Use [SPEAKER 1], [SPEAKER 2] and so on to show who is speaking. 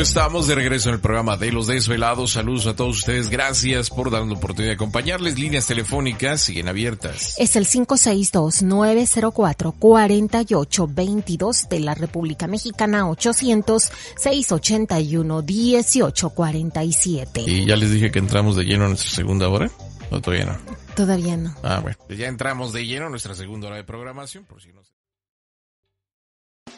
[SPEAKER 1] Estamos de regreso en el programa de Los Desvelados. Saludos a todos ustedes. Gracias por darnos la oportunidad de acompañarles. Líneas telefónicas siguen abiertas.
[SPEAKER 2] Es el 562-904-4822 de la República Mexicana 800-681-1847.
[SPEAKER 1] Y ya les dije que entramos de lleno a nuestra segunda hora. ¿O todavía no?
[SPEAKER 2] Todavía no.
[SPEAKER 1] Ah, bueno. Ya entramos de lleno a nuestra segunda hora de programación, por si no.